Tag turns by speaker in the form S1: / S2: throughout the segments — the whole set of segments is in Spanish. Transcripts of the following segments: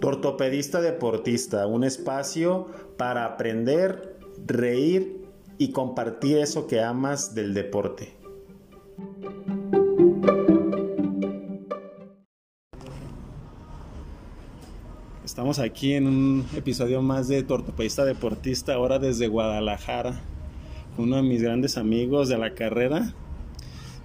S1: Tortopedista Deportista, un espacio para aprender, reír y compartir eso que amas del deporte. Estamos aquí en un episodio más de Tortopedista Deportista, ahora desde Guadalajara, uno de mis grandes amigos de la carrera,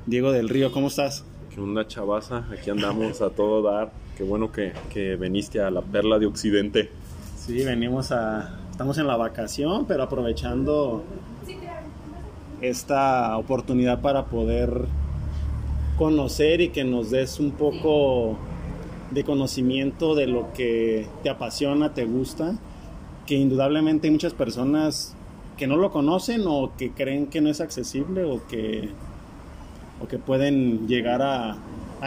S1: Diego del Río. ¿Cómo estás?
S2: ¿Qué onda, chavaza? Aquí andamos a todo dar. Qué bueno que, que veniste a la Perla de Occidente.
S1: Sí, venimos a... Estamos en la vacación, pero aprovechando esta oportunidad para poder conocer y que nos des un poco de conocimiento de lo que te apasiona, te gusta, que indudablemente hay muchas personas que no lo conocen o que creen que no es accesible o que o que pueden llegar a,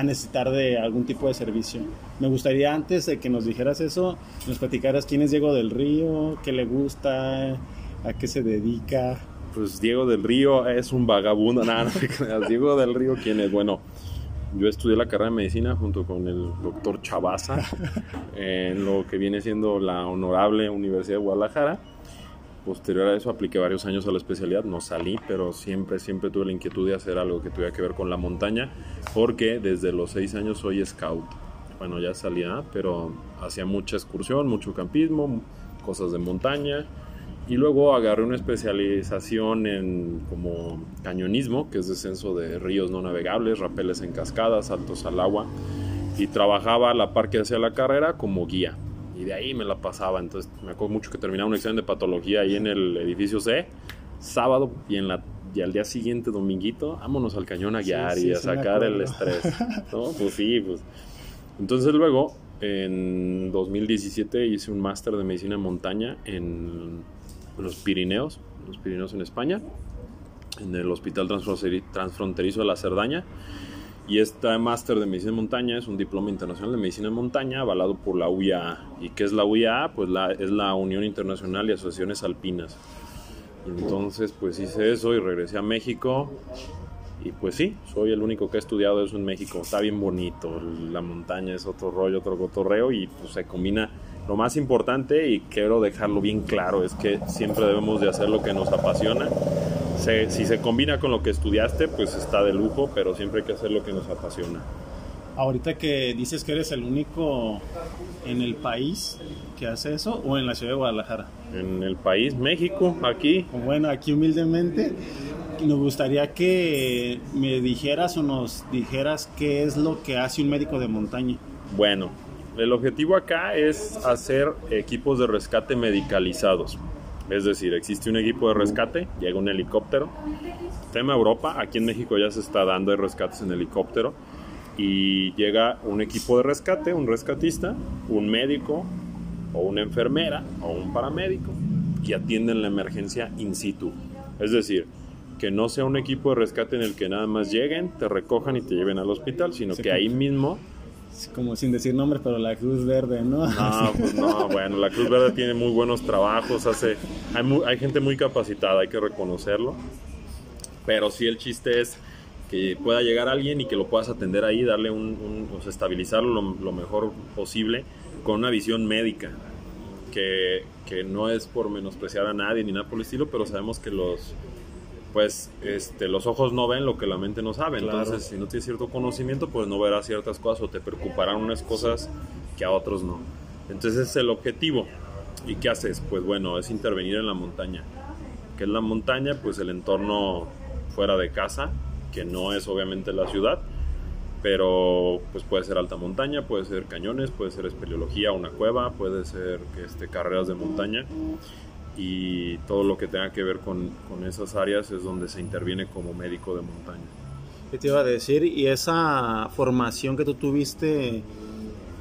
S1: necesitar de algún tipo de servicio. Me gustaría antes de que nos dijeras eso, nos platicaras quién es Diego del Río, qué le gusta, a qué se dedica.
S2: Pues Diego del Río es un vagabundo, nada, no, Diego del Río, ¿quién es? Bueno, yo estudié la carrera de medicina junto con el doctor Chavaza en lo que viene siendo la honorable Universidad de Guadalajara Posterior a eso apliqué varios años a la especialidad, no salí, pero siempre, siempre tuve la inquietud de hacer algo que tuviera que ver con la montaña, porque desde los seis años soy scout. Bueno, ya salía, pero hacía mucha excursión, mucho campismo, cosas de montaña. Y luego agarré una especialización en como cañonismo, que es descenso de ríos no navegables, rapeles en cascadas, saltos al agua. Y trabajaba a la par que hacía la carrera como guía y de ahí me la pasaba. Entonces me acuerdo mucho que terminaba un examen de patología ahí en el edificio C, sábado y en la y al día siguiente, dominguito, vámonos al cañón a guiar y a sacar el estrés. ¿no? Pues sí, pues. Entonces luego, en 2017 hice un máster de medicina en montaña en los Pirineos, los Pirineos en España, en el Hospital Transfronterizo de la Cerdaña. Y este máster de medicina en montaña es un diploma internacional de medicina en montaña avalado por la UIA. ¿Y qué es la UIA? Pues es la Unión Internacional de Asociaciones Alpinas. Entonces, pues hice eso y regresé a México. Y pues sí, soy el único que ha estudiado eso en México. Está bien bonito. La montaña es otro rollo, otro cotorreo y pues se combina. Lo más importante y quiero dejarlo bien claro es que siempre debemos de hacer lo que nos apasiona si se combina con lo que estudiaste, pues está de lujo, pero siempre hay que hacer lo que nos apasiona.
S1: Ahorita que dices que eres el único en el país que hace eso, o en la ciudad de Guadalajara.
S2: En el país, México, aquí.
S1: Bueno, aquí humildemente, nos gustaría que me dijeras o nos dijeras qué es lo que hace un médico de montaña.
S2: Bueno, el objetivo acá es hacer equipos de rescate medicalizados. Es decir, existe un equipo de rescate, llega un helicóptero. Tema Europa, aquí en México ya se está dando de rescates en helicóptero. Y llega un equipo de rescate, un rescatista, un médico o una enfermera o un paramédico que atienden la emergencia in situ. Es decir, que no sea un equipo de rescate en el que nada más lleguen, te recojan y te lleven al hospital, sino que ahí mismo
S1: como sin decir nombres, pero la Cruz Verde, ¿no?
S2: No, pues no, bueno, la Cruz Verde tiene muy buenos trabajos, hace, hay, hay gente muy capacitada, hay que reconocerlo, pero sí el chiste es que pueda llegar alguien y que lo puedas atender ahí, darle un, o sea, estabilizarlo lo, lo, mejor posible con una visión médica, que, que no es por menospreciar a nadie ni nada por el estilo, pero sabemos que los pues este, los ojos no ven lo que la mente no sabe. Entonces, si no tienes cierto conocimiento, pues no verás ciertas cosas o te preocuparán unas cosas que a otros no. Entonces, ese es el objetivo. ¿Y qué haces? Pues bueno, es intervenir en la montaña. ¿Qué es la montaña? Pues el entorno fuera de casa, que no es obviamente la ciudad, pero pues puede ser alta montaña, puede ser cañones, puede ser espeleología, una cueva, puede ser este, carreras de montaña y todo lo que tenga que ver con, con, esas áreas es donde se interviene como médico de montaña.
S1: ¿Qué te iba a decir? ¿Y esa formación que tú tuviste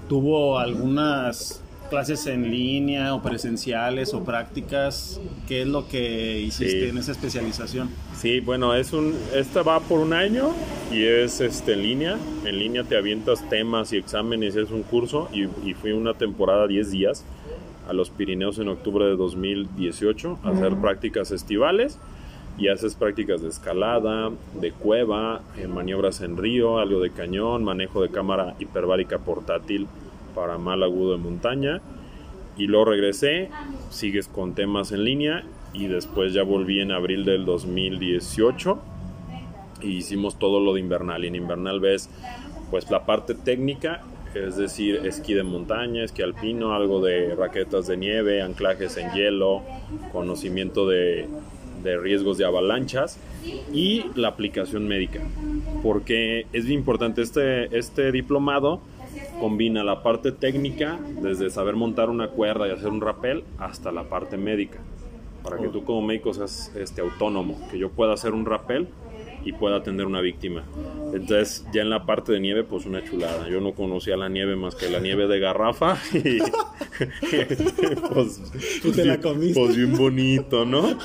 S1: tuvo algunas clases en línea o presenciales o prácticas? ¿Qué es lo que hiciste en esa especialización?
S2: Sí, bueno, es un, esta va por un año y es este, en línea. En línea te avientas temas y exámenes, es un curso y, y fui una temporada 10 días a los Pirineos en octubre de 2018 a hacer prácticas estivales y haces prácticas de escalada, de cueva, eh, maniobras en río, algo de cañón, manejo de cámara hiperbárica portátil para mal agudo de montaña. Y luego regresé, sigues con temas en línea y después ya volví en abril del 2018 y hicimos todo lo de invernal. Y en invernal ves pues la parte técnica, es decir, esquí de montaña, esquí alpino, algo de raquetas de nieve, anclajes en hielo, conocimiento de, de riesgos de avalanchas y la aplicación médica. Porque es bien importante, este, este diplomado combina la parte técnica, desde saber montar una cuerda y hacer un rappel, hasta la parte médica. Para que tú como médico seas este, autónomo, que yo pueda hacer un rappel y pueda atender una víctima. Entonces, ya en la parte de nieve, pues una chulada. Yo no conocía la nieve más que la nieve de garrafa. Y,
S1: pues, ¿Tú te la comiste?
S2: Pues bien bonito, ¿no?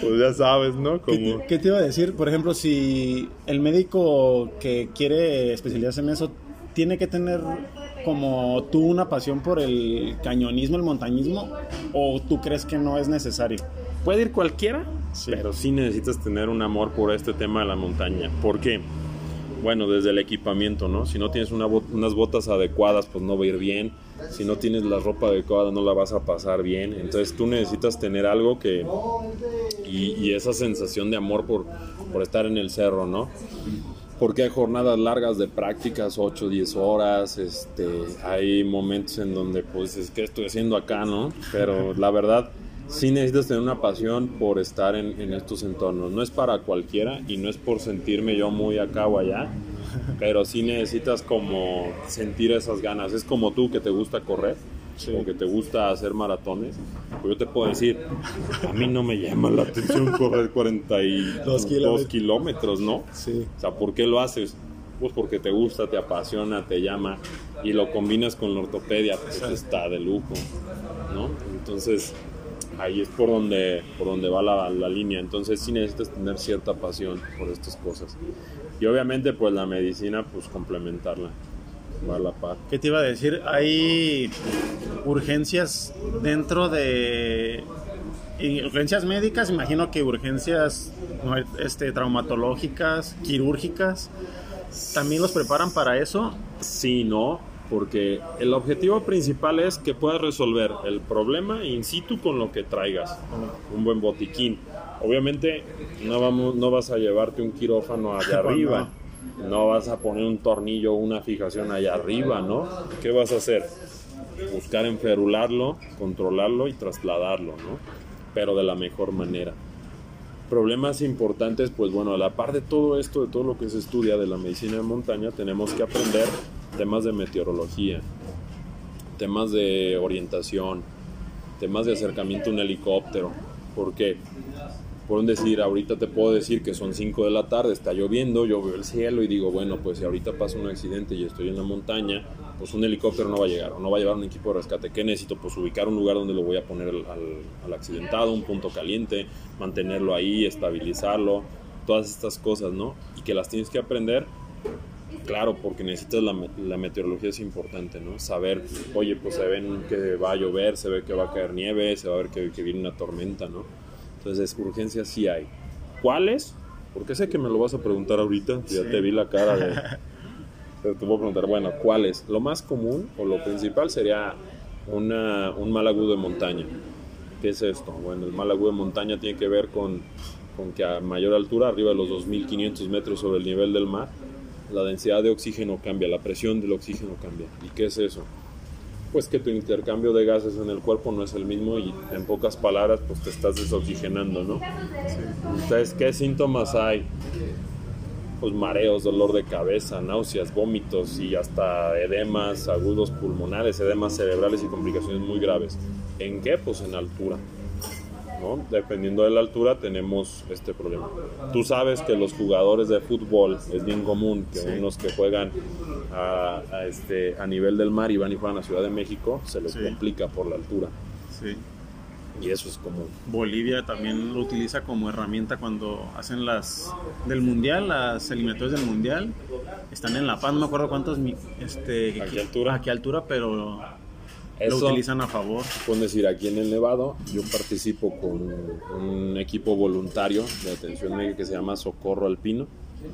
S2: Pues ya sabes, ¿no?
S1: Como... ¿Qué, te iba a decir? Por ejemplo, si el médico que quiere especializarse en eso tiene que tener como tú una pasión por el cañonismo, el montañismo, o tú crees que no es necesario?
S2: Puede ir cualquiera, pero sí necesitas tener un amor por este tema de la montaña. ¿Por qué? Bueno, desde el equipamiento, ¿no? Si no tienes unas botas adecuadas, pues no va a ir bien. Si no tienes la ropa adecuada, no la vas a pasar bien. Entonces tú necesitas tener algo que... Y, esa sensación de amor por, por estar en el cerro, ¿no? porque hay jornadas largas de prácticas, 8, 10 horas, este, hay momentos en donde pues es que estoy haciendo acá, ¿no? Pero la verdad sí necesitas tener una pasión por estar en, en, estos entornos. No es para cualquiera y no es por sentirme yo muy acá o allá, pero sí necesitas como sentir esas ganas. Es como tú que te gusta correr o que te gusta hacer maratones. Pues yo te puedo decir, a mí no me llama la atención correr 42 kilómetros, kilómetros ¿no?
S1: Sí.
S2: O sea, ¿por qué lo haces? Pues porque te gusta, te apasiona, te llama y lo combinas con la ortopedia, pues está de lujo, ¿no? Entonces, ahí es por donde, por donde va la, la, línea. Entonces sí necesitas tener cierta pasión por estas cosas. Y obviamente pues la medicina pues complementarla. Va a la par.
S1: ¿Qué te iba a decir? Hay urgencias dentro de urgencias médicas, imagino que urgencias este, traumatológicas, quirúrgicas, ¿también los preparan para eso?
S2: Sí, no porque el objetivo principal es que puedas resolver el problema in situ con lo que traigas, un buen botiquín. Obviamente no, vamos, no vas a llevarte un quirófano allá arriba, no vas a poner un tornillo o una fijación allá arriba, ¿no? ¿Qué vas a hacer? Buscar enferularlo, controlarlo y trasladarlo, ¿no? Pero de la mejor manera problemas importantes, pues bueno, a la par de todo esto, de todo lo que se estudia de la medicina de montaña, tenemos que aprender temas de meteorología, temas de orientación, temas de acercamiento a un helicóptero. porque Por decir, ahorita te puedo decir que son 5 de la tarde, está lloviendo, yo veo el cielo y digo, bueno, pues si ahorita pasa un accidente y estoy en la montaña, pues un helicóptero no va a llegar, o no va a llevar un equipo de rescate. ¿Qué necesito? Pues ubicar un lugar donde lo voy a poner al, al accidentado, un punto caliente, mantenerlo ahí, estabilizarlo, todas estas cosas, ¿no? Y que las tienes que aprender Claro, porque necesitas la, la, meteorología es importante, ¿no? Saber, oye, pues se ven que va a llover, se ve que va a caer nieve, se va a ver que, que viene una tormenta, ¿no? Entonces, urgencias sí hay. ¿Cuáles? Porque sé que me lo vas a preguntar ahorita, ya te vi la cara de... te voy a preguntar, bueno, ¿cuáles? Lo más común o lo principal sería una, un mal agudo de montaña. ¿Qué es esto? Bueno, el mal agudo de montaña tiene que ver con, con que a mayor altura, arriba de los 2.500 metros sobre el nivel del mar, la densidad de oxígeno cambia, la presión del oxígeno cambia. ¿Y qué es eso? Pues que tu intercambio de gases en el cuerpo no es el mismo y en pocas palabras pues te estás desoxigenando, ¿no? Entonces, ¿qué síntomas hay? Pues mareos, dolor de cabeza, náuseas, vómitos y hasta edemas agudos pulmonares, edemas cerebrales y complicaciones muy graves. ¿En qué? Pues en altura. Dependiendo de la altura tenemos este problema. Tú sabes que los jugadores de fútbol es bien común que unos que juegan a, este, a nivel del mar y van y juegan a Ciudad de México, se les complica por la altura.
S1: Sí.
S2: Y eso es común.
S1: Bolivia también lo utiliza como herramienta cuando hacen las del mundial, las eliminatorias del mundial. Están en La Paz, no me acuerdo cuántos este,
S2: ¿A qué altura?
S1: A qué altura, pero lo utilizan a favor.
S2: Puedo decir, aquí en el Nevado yo participo con un equipo voluntario de atención médica que se llama Socorro Alpino.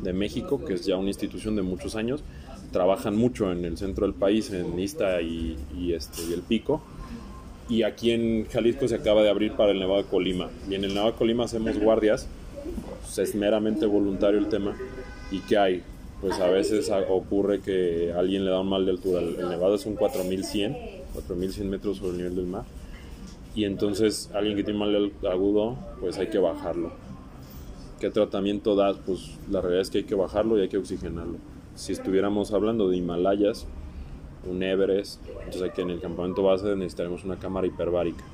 S2: de México, que es ya una institución de muchos años. Trabajan mucho en el centro del país, en Ista y, y este, y el Pico. Y aquí en Jalisco se acaba de abrir para el Nevado de Colima. Y en el Nevado de Colima hacemos guardias, pues es meramente voluntario el tema. ¿Y qué hay? Pues a veces ocurre que alguien le da un mal de altura. El, Nevado es un 4100, 4100 metros sobre el nivel del mar. Y entonces alguien que tiene mal agudo, pues hay que bajarlo. ¿Qué tratamiento das? Pues la realidad es que hay que bajarlo y hay que oxigenarlo. Si estuviéramos hablando de Himalayas, un Everest, entonces aquí en el campamento base necesitaremos una cámara hiperbárica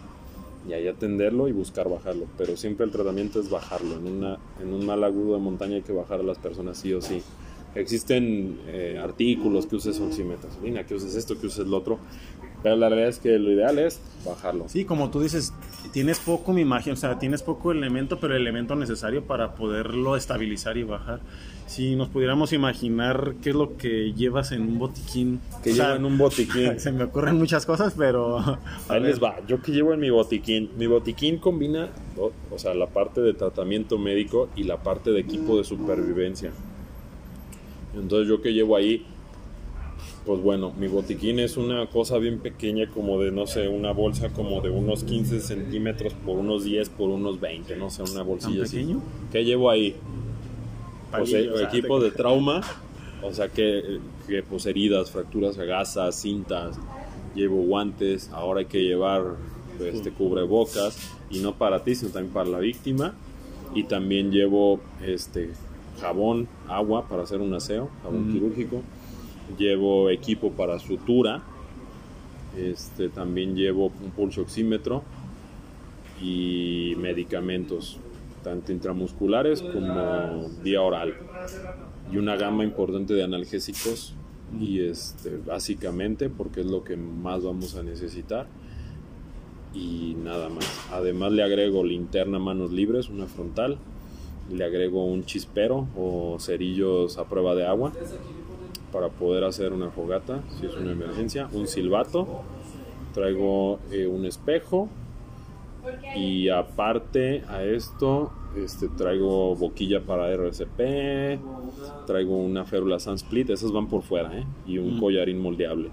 S2: y ahí atenderlo y buscar bajarlo. Pero siempre el tratamiento es bajarlo. En, una, en un mal agudo de montaña hay que bajar a las personas sí o sí. Existen eh, artículos que uses oximetasona, que uses esto, que uses lo otro, pero la realidad es que lo ideal es bajarlo.
S1: Sí, como tú dices, tienes poco, me imagino, o sea, tienes poco elemento, pero el elemento necesario para poderlo estabilizar y bajar. Si nos pudiéramos imaginar qué es lo que llevas en un botiquín.
S2: Que
S1: o sea,
S2: llevo en un botiquín.
S1: Se me ocurren muchas cosas, pero...
S2: Ahí les va. Yo que llevo en mi botiquín. Mi botiquín combina, o sea, la parte de tratamiento médico y la parte de equipo de supervivencia. Entonces yo que llevo ahí, pues bueno, mi botiquín es una cosa bien pequeña, como de, no sé, una bolsa como de unos 15 centímetros por unos 10 por unos 20, no sé, una bolsilla así.
S1: pequeño?
S2: ¿Qué llevo ahí? Pues, eh,
S1: Palillos, ah,
S2: equipo
S1: te-
S2: de trauma, o sea que, que, pues heridas, fracturas a gasas, cintas, llevo guantes, ahora hay que llevar pues, este cubrebocas y no para ti, sino también para la víctima y también llevo este jabón, agua para hacer un aseo, jabón
S1: Mm.
S2: quirúrgico, llevo equipo para sutura, este también llevo un pulso oxímetro y medicamentos tanto intramusculares como vía oral. Y una gama importante de analgésicos y este básicamente porque es lo que más vamos a necesitar. Y nada más. Además le agrego linterna manos libres una frontal le agrego un chispero o cerillos a prueba de agua para poder hacer una fogata si es una emergencia un silbato traigo eh, un espejo y aparte a esto, este, traigo boquilla para RCP, traigo una férula Sunsplit, esas van por fuera, ¿eh? Y un collarín moldeable.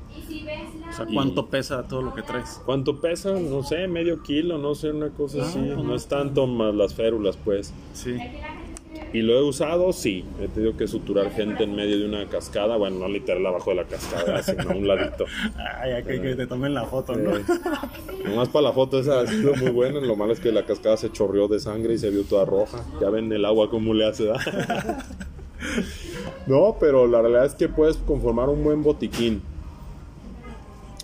S1: O sea, ¿cuánto pesa todo lo que traes?
S2: ¿Cuánto pesa? No sé, medio kilo, no sé, una cosa así.
S1: pues
S2: No es tanto más las férulas, pues.
S1: Sí.
S2: Y lo he usado, sí. He tenido que suturar gente en medio de una cascada. Bueno, no literal abajo de la cascada, sino a un ladito.
S1: Ay, hay que, que te tomen la foto, ¿no?
S2: Eh, Nomás para la foto esa ha sido muy buena. Lo malo es que la cascada se chorreó de sangre y se vio toda roja. Ya ven el agua cómo le hace. ¿verdad? no, pero la realidad es que puedes conformar un buen botiquín.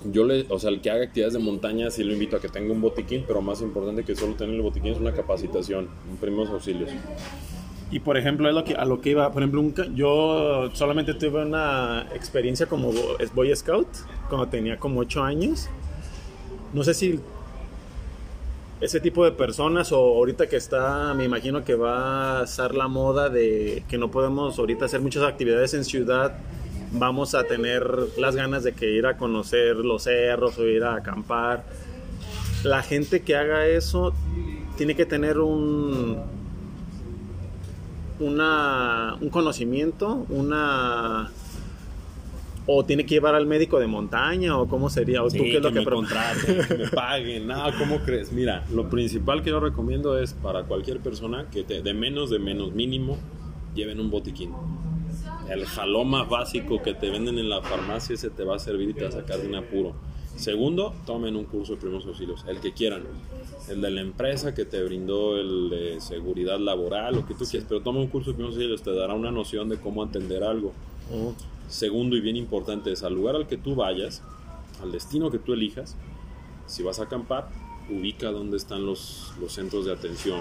S2: Yo le, o sea, el que haga actividades de montaña sí lo invito a que tenga un botiquín, pero más importante que solo tener el botiquín es una capacitación, un primeros auxilios.
S1: Y por ejemplo, es lo que, a lo que iba, por ejemplo, un yo solamente tuve una experiencia como bo- Boy Scout cuando tenía como 8 años. No sé si ese tipo de personas o ahorita que está, me imagino que va a estar la moda de que no podemos ahorita hacer muchas actividades en ciudad, vamos a tener las ganas de que ir a conocer los cerros o ir a acampar. La gente que haga eso tiene que tener un una, un conocimiento, una o tiene que llevar al médico de montaña o cómo sería o tú qué es lo que,
S2: me contraten, que me paguen, nada, ¿cómo crees? Mira, lo principal que yo recomiendo es para cualquier persona que te, de menos de menos mínimo lleven un botiquín. El jalón más básico que te venden en la farmacia ese te va a servir y te va a sacar de un apuro. Segundo, tomen un curso de primeros auxilios, el que quieran. El de la empresa que te brindó el de seguridad laboral, lo que tú quieras, pero toma un curso de primeros auxilios, te dará una noción de cómo atender algo. Segundo y bien importante es al lugar al que tú vayas, al destino que tú elijas, si vas a acampar, ubica dónde están los, los centros de atención,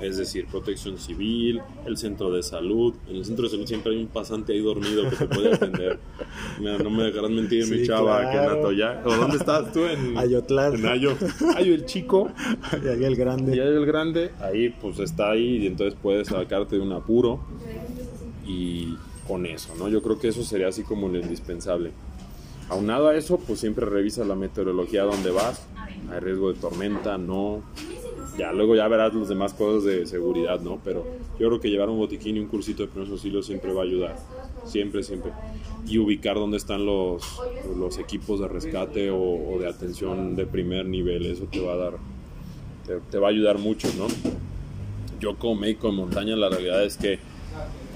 S2: es decir, protección civil, el centro de salud. En el centro de salud siempre hay un pasante ahí dormido que te puede atender. Mira, no me dejarás mentir, mi
S1: Sí,
S2: chava, que en
S1: claro.
S2: Atoyac. ¿O dónde estás tú? En
S1: Ayotlán.
S2: En Ayo. Ayo el chico.
S1: y ahí el grande.
S2: Y ahí el grande, ahí pues está ahí y entonces puedes sacarte de un apuro y con eso, ¿no? Yo creo que eso sería así como lo indispensable. Aunado a eso, pues siempre revisa la meteorología donde vas. Hay riesgo de tormenta, no. ya luego ya verás las demás cosas de seguridad, ¿no? Pero yo creo que llevar un botiquín y un cursito de primeros auxilios siempre va a ayudar. Siempre, siempre. Y ubicar dónde están los, los equipos de rescate o, o de atención de primer nivel, eso te va a dar, te, te va a ayudar mucho, ¿no? Yo como médico de montaña, la realidad es que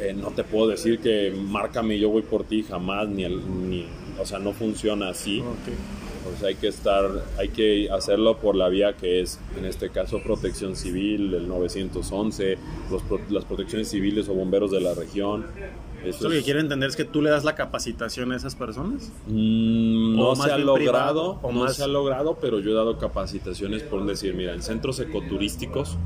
S2: eh, no te puedo decir que márcame y yo voy por ti jamás, ni, el, ni o sea, no funciona así.
S1: Ok.
S2: Sea, hay que estar, hay que hacerlo por la vía que es, en este caso, protección civil, el 911, los, las protecciones civiles o bomberos de la región. Eso
S1: Lo que quiero entender es que tú le das la capacitación a esas personas.
S2: Mm, no se ha logrado,
S1: privado, o
S2: no
S1: más-
S2: se ha logrado, pero yo he dado capacitaciones por decir, mira, en centros ecoturísticos,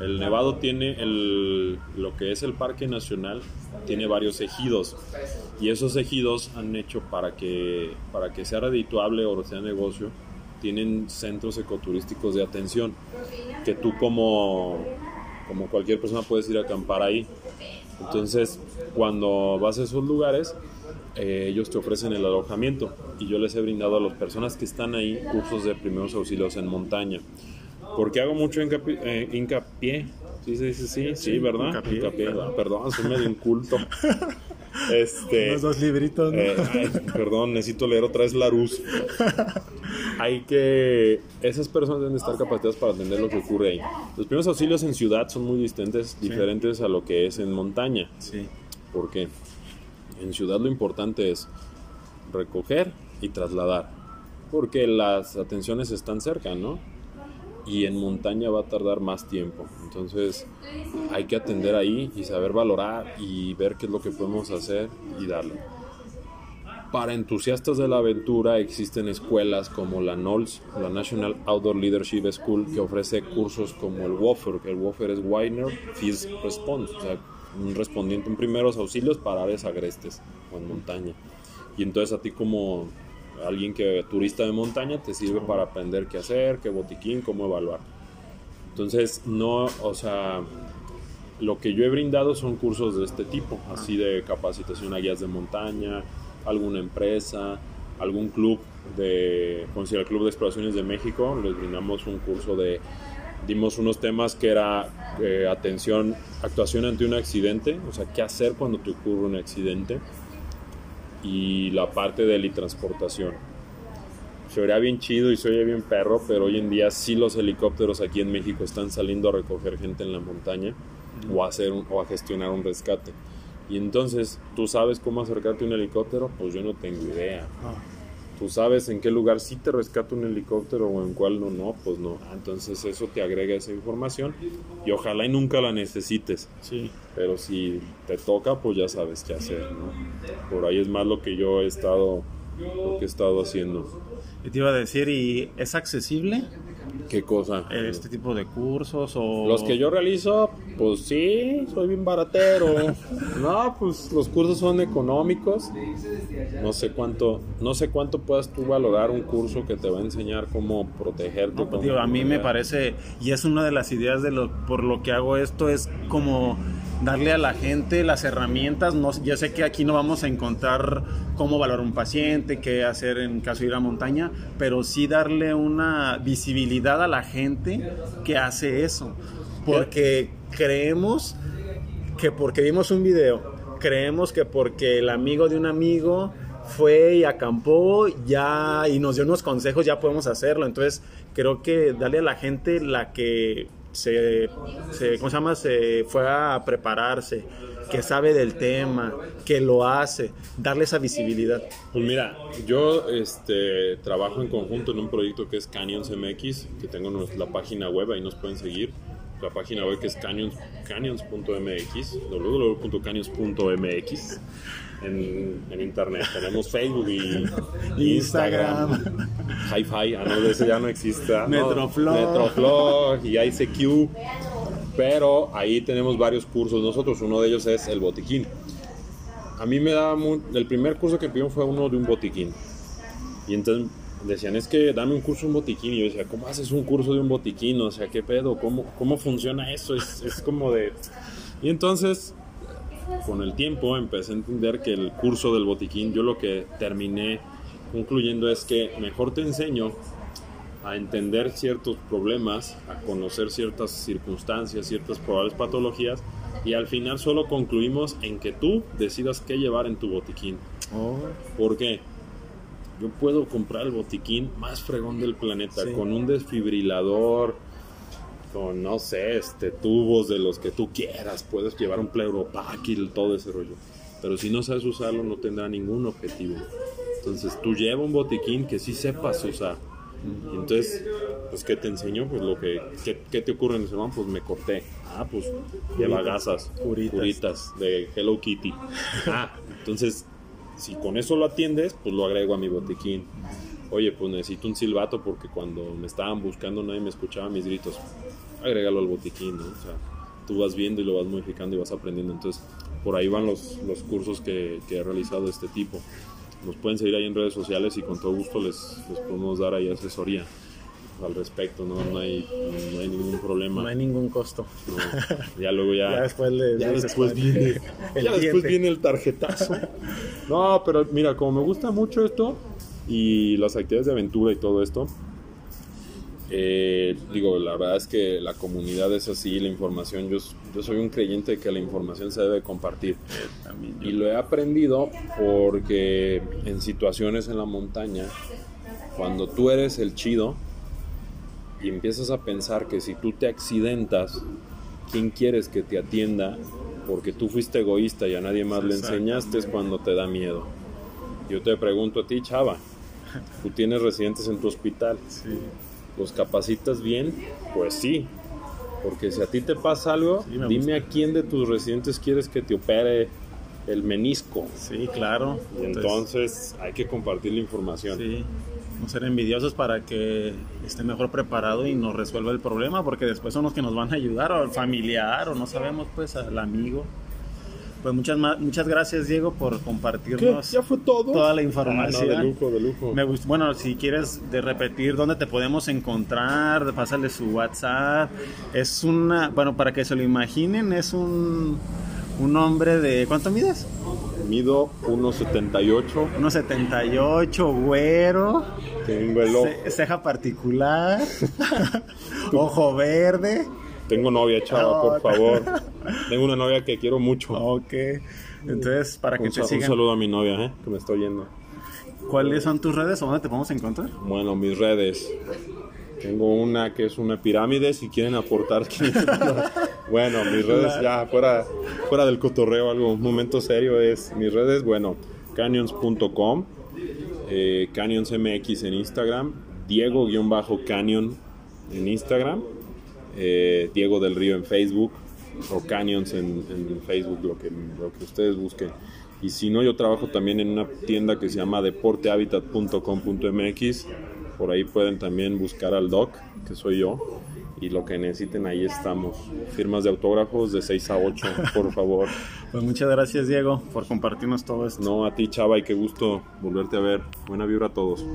S2: el Nevado tiene el, lo que es el Parque Nacional, tiene varios ejidos y esos ejidos han hecho para que, para que sea redituable o sea negocio, tienen centros ecoturísticos de atención que tú como, como cualquier persona puedes ir a acampar ahí. Entonces, cuando vas a esos lugares, eh, ellos te ofrecen el alojamiento y yo les he brindado a las personas que están ahí cursos de primeros auxilios en montaña. Porque hago mucho hincapié, eh, hincapié. ¿Sí se dice sí? Sí, ¿verdad?
S1: hincapié.
S2: Ah, Perdón, soy medio inculto. Este,
S1: Los dos libritos, ¿no?
S2: eh, ay, perdón, necesito leer otra vez Larus. Hay que. Esas personas deben estar capacitadas para entender lo que ocurre ahí. Los primeros auxilios en ciudad son muy distintos, diferentes a lo que es en montaña.
S1: Sí.
S2: ¿Por qué? En ciudad lo importante es recoger y trasladar. Porque las atenciones están cerca, ¿no? Y en montaña va a tardar más tiempo. Entonces hay que atender ahí y saber valorar y ver qué es lo que podemos hacer y darle. Para entusiastas de la aventura existen escuelas como la NOLS, la National Outdoor Leadership School, que ofrece cursos como el WOFER, que el WOFER es Winer First Response, o sea, un respondiente en primeros auxilios para áreas agrestes o en montaña. Y entonces a ti como alguien que turista de montaña te sirve para aprender qué hacer, qué botiquín, cómo evaluar. Entonces, no, o sea, lo que yo he brindado son cursos de este tipo, así de capacitación a guías de montaña, alguna empresa, algún club de, si el Club de Exploraciones de México, les brindamos un curso de, dimos unos temas que era eh, atención, actuación ante un accidente, o sea, qué hacer cuando te ocurre un accidente, y la parte de transportación. Se vería bien chido y se oye bien perro, pero hoy en día sí los helicópteros aquí en México están saliendo a recoger gente en la montaña o a, hacer un- o a gestionar un rescate. Y entonces, ¿tú sabes cómo acercarte a un helicóptero? Pues yo no tengo idea. ¿Tú sabes en qué lugar sí te rescata un helicóptero o en cuál no? No, pues no. Entonces eso te agrega esa información y ojalá y nunca la necesites.
S1: sí.
S2: Pero si te toca, pues ya sabes qué hacer, ¿no? Por ahí es más lo que yo he estado, lo que he estado haciendo.
S1: Y te iba a decir, ¿y es accesible
S2: ¿Qué cosa?
S1: este tipo de cursos o
S2: Los que yo realizo, pues sí, soy bien baratero. No, pues los cursos son económicos. No sé cuánto, no sé cuánto puedas tú valorar un curso que te va a enseñar cómo protegerte.
S1: No, pues, digo, a mí me parece, y es una de las ideas de lo, por lo que hago esto, es como darle a la gente las herramientas. No, yo sé que aquí no vamos a encontrar cómo valorar un paciente, qué hacer en caso de ir a montaña, pero sí darle una visibilidad a la gente que hace eso. Porque creemos que porque vimos un video, creemos que porque el amigo de un amigo fue y acampó ya y nos dio unos consejos ya podemos hacerlo. Entonces creo que darle a la gente la que se, se ¿cómo se llama? Se fue a prepararse, que sabe del tema, que lo hace, darle esa visibilidad.
S2: Pues mira, yo este, trabajo en conjunto en un proyecto que es Canyons MX, que tengo la página web, ahí nos pueden seguir. La página web que es canyons, canyons.mx, www.canyons.mx en, en internet. Tenemos Facebook y y
S1: Instagram.
S2: Instagram. Hi-Fi, ah, no, ese ya no existe. no,
S1: Metroflog.
S2: Metroflog y ICQ. Pero ahí tenemos varios cursos nosotros. Uno de ellos es el botiquín. A mí me daba mu- el primer curso que pidieron fue uno de un botiquín. Y entonces decían, es que dame un curso de un botiquín. Y yo decía, ¿cómo haces un curso de un botiquín? O sea, ¿qué pedo? ¿Cómo, cómo funciona eso? Es, es como de... Y entonces, con el tiempo, empecé a entender que el curso del botiquín, yo lo que terminé concluyendo es que mejor te enseño a entender ciertos problemas, a conocer ciertas circunstancias, ciertas probables patologías y al final solo concluimos en que tú decidas qué llevar en tu botiquín.
S1: Oh,
S2: ¿Por qué? Yo puedo comprar el botiquín más fregón del planeta
S1: Sí.
S2: con un desfibrilador, con no sé, este tubos de los que tú quieras, puedes llevar un pleuropack y todo ese rollo. Pero si no sabes usarlo no tendrá ningún objetivo. Entonces tú lleva un botiquín que sí sepas usar. Y entonces, pues ¿qué te enseño? Pues lo que, ¿qué, qué te ocurre en el semana? Pues me corté. Ah, pues lleva gasas,
S1: Curitas.
S2: curitas de Hello Kitty. Ah, entonces si con eso lo atiendes, pues lo agrego a mi botiquín. Oye, pues necesito un silbato porque cuando me estaban buscando nadie me escuchaba mis gritos. Agrégalo al botiquín, ¿no? O sea, tú vas viendo y lo vas modificando y vas aprendiendo. Entonces, por ahí van los, los cursos que, que he realizado de este tipo. Nos pueden seguir ahí en redes sociales y con todo gusto les, les podemos dar ahí asesoría al respecto, ¿no? No hay, no hay ningún problema.
S1: no hay ningún costo.
S2: No, ya luego ya,
S1: Ya después le
S2: ya después viene,
S1: El
S2: ya después viene el tarjetazo. No, pero mira, como me gusta mucho esto y las actividades de aventura y todo esto, eh, digo, la verdad es que la comunidad es así, la información, yo, yo soy un creyente de que la información se debe compartir. Y lo he aprendido porque en situaciones en la montaña, cuando tú eres el chido y empiezas a pensar que si tú te accidentas, ¿quién quieres que te atienda? Porque tú fuiste egoísta y a nadie más le enseñaste es cuando te da miedo. Yo te pregunto a ti, chava, tú tienes residentes en tu hospital,
S1: Sí,
S2: ¿los capacitas bien? Pues sí. Porque si a ti te pasa algo,
S1: Sí, me
S2: dime a quién de tus residentes quieres que te opere el menisco.
S1: sí, claro.
S2: Y entonces hay que compartir la información.
S1: Sí, no ser envidiosos para que esté mejor preparado y nos resuelva el problema, porque después son los que nos van a ayudar, o el familiar, o no sabemos, pues al amigo. Pues muchas muchas gracias, Diego, por
S2: ¿Qué?
S1: compartirnos
S2: ¿Ya fue todo?
S1: toda la
S2: Ah,
S1: información.
S2: no, de lujo, de lujo.
S1: Me gust- bueno, si quieres de repetir dónde te podemos encontrar, de pásale su WhatsApp. Es una, bueno, para que se lo imaginen, es un, un hombre de, ¿cuánto mides?
S2: Mido 1.78.
S1: 1.78, güero,
S2: Tengo el ojo.
S1: ce- ceja particular, ojo verde.
S2: Tengo novia, chava, por favor. Tengo una novia que quiero mucho.
S1: Ok, entonces para que
S2: un,
S1: te
S2: sa- un
S1: sigan,
S2: saludo a mi novia, ¿eh? que me está oyendo.
S1: ¿cuáles son tus redes o dónde te podemos encontrar?
S2: Bueno, mis redes. Tengo una que es una pirámide, si quieren aportar. 500 dólares. bueno, mis redes ya fuera, fuera del cotorreo, algo, un momento serio es mis redes, bueno, canyons.com, eh, canyonsmx en Instagram, Diego-canyon en Instagram, eh, Diego del Río en Facebook o Canyons en, en Facebook, lo que, lo que ustedes busquen. Y si no, yo trabajo también en una tienda que se llama deportehabitat.com.mx. Por ahí pueden también buscar al doc, que soy yo. Y lo que necesiten, ahí estamos. Firmas de autógrafos de 6 a 8, por favor.
S1: Pues muchas gracias, Diego, por compartirnos todo esto.
S2: No, a ti, chava, y qué gusto volverte a ver. Buena vibra a todos.